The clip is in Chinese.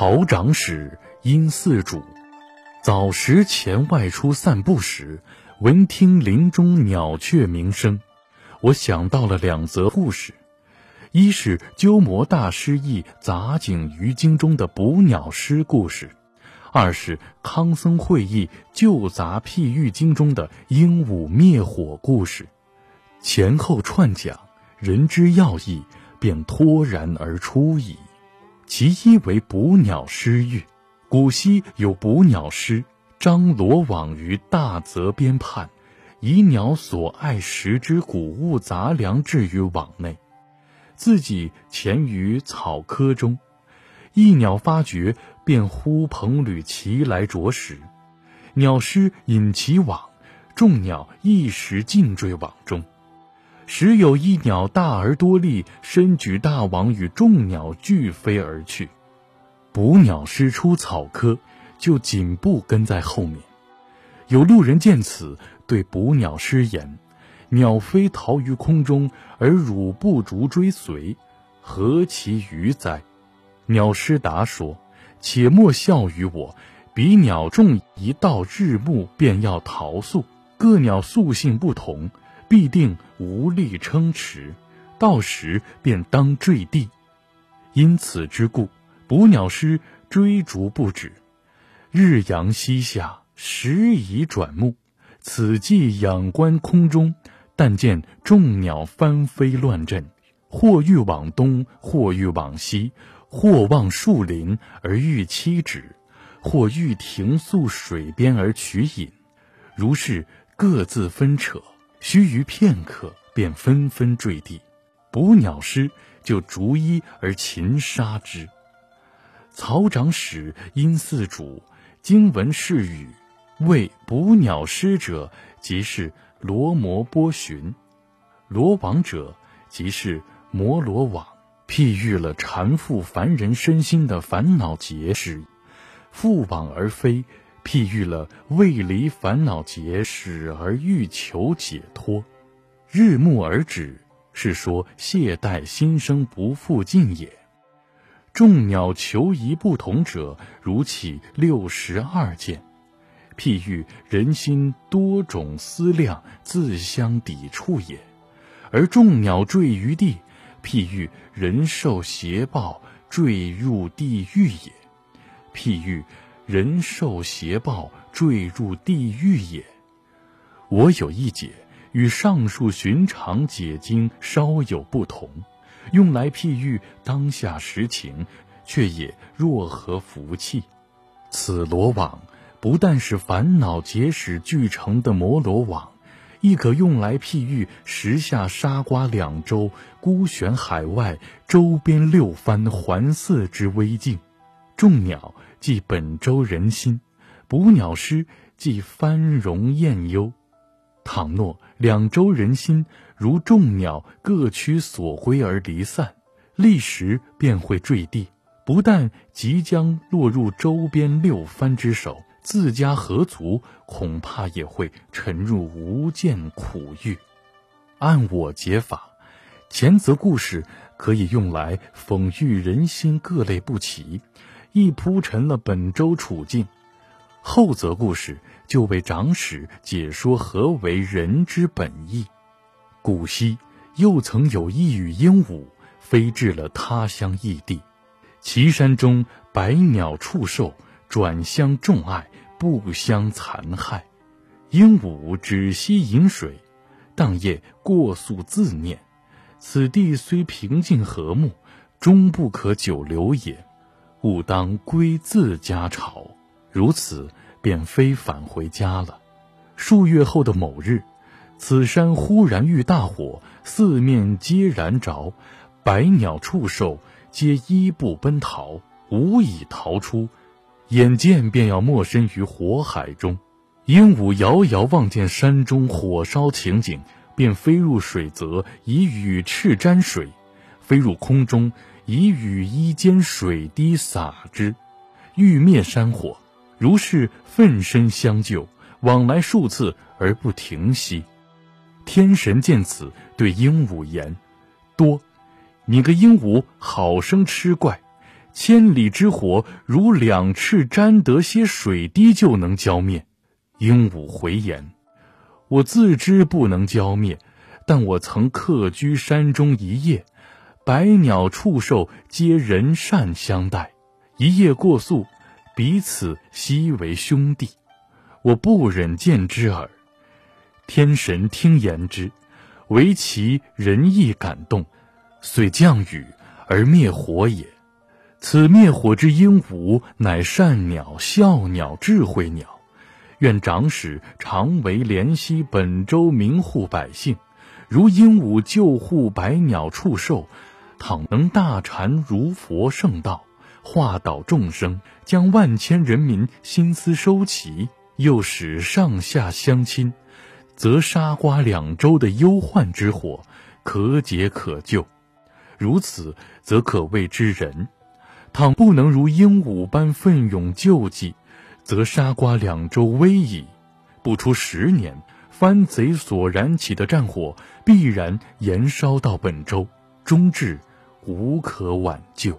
曹长史因四主，早时前外出散步时，闻听林中鸟雀鸣声，我想到了两则故事：一是鸠摩大师译《杂景于经》中的捕鸟师故事；二是康僧会译《旧杂譬喻经》中的鹦鹉灭火故事。前后串讲，人之要义便脱然而出矣。其一为捕鸟诗韵，古稀有捕鸟诗，张罗网于大泽边畔，以鸟所爱食之谷物杂粮置于网内，自己潜于草窠中，一鸟发觉，便呼朋侣齐来啄食，鸟师引其网，众鸟一时尽坠网中。时有一鸟大而多力，身举大网，与众鸟俱飞而去。捕鸟师出草窠，就紧步跟在后面。有路人见此，对捕鸟师言：“鸟飞逃于空中，而汝不逐追随，何其愚哉！”鸟师答说：“且莫笑于我，彼鸟众一到日暮，便要逃宿。各鸟宿性不同。”必定无力撑持，到时便当坠地。因此之故，捕鸟师追逐不止。日阳西下，时已转暮。此际仰观空中，但见众鸟翻飞乱阵，或欲往东，或欲往西，或望树林而欲栖止，或欲停宿水边而取饮。如是各自分扯。须臾片刻，便纷纷坠地，捕鸟师就逐一而擒杀之。曹长史因四主，经闻是语，谓捕鸟师者，即是罗摩波旬；罗网者，即是摩罗网。譬喻了缠缚凡人身心的烦恼结使，覆网而飞。譬喻了未离烦恼结使而欲求解脱，日暮而止，是说懈怠心生不复尽也。众鸟求一不同者，如起六十二见，譬喻人心多种思量，自相抵触也；而众鸟坠于地，譬喻人受邪报，坠入地狱也。譬喻。人受邪报，坠入地狱也。我有一解，与上述寻常解经稍有不同，用来譬喻当下实情，却也若合福气。此罗网不但是烦恼结使聚成的摩罗网，亦可用来譬喻时下沙瓜两洲孤悬海外，周边六番环伺之危境，众鸟。即本州人心，捕鸟师即翻容厌忧。倘若两州人心如众鸟各趋所归而离散，立时便会坠地。不但即将落入周边六藩之手，自家何足，恐怕也会沉入无间苦狱。按我解法，前则故事可以用来讽喻人心各类不齐。亦铺陈了本州处境，后则故事就为长史解说何为人之本意。古稀又曾有一羽鹦鹉飞至了他乡异地，岐山中百鸟畜兽转相众爱，不相残害。鹦鹉只惜饮水，当夜过宿自念：此地虽平静和睦，终不可久留也。勿当归自家巢，如此便飞返回家了。数月后的某日，此山忽然遇大火，四面皆燃着，百鸟畜兽皆依步奔逃，无以逃出，眼见便要没身于火海中。鹦鹉遥遥望见山中火烧情景，便飞入水泽，以羽翅沾水，飞入空中。以羽衣间水滴洒之，欲灭山火。如是奋身相救，往来数次而不停息。天神见此，对鹦鹉言：“多，你个鹦鹉好生吃怪！千里之火，如两翅沾得些水滴就能浇灭。鹦鹉回言：“我自知不能浇灭，但我曾客居山中一夜，百鸟畜兽皆人善相待，一夜过宿，彼此悉为兄弟。我不忍见之耳。天神听言之，唯其仁义感动，遂降雨而灭火也。”此灭火之鹦鹉，乃善鸟、孝鸟、智慧鸟。愿长史常为怜惜本州民户百姓，如鹦鹉救护百鸟畜兽，倘能大禅如佛圣道，化导众生，将万千人民心思收齐，又使上下相亲，则沙瓜两州的忧患之火可解可救。如此，则可谓之仁。倘不能如鹦鹉般奋勇救济，则沙瓜两州危矣。不出十年，番贼所燃起的战火必然延烧到本州，终至无可挽救。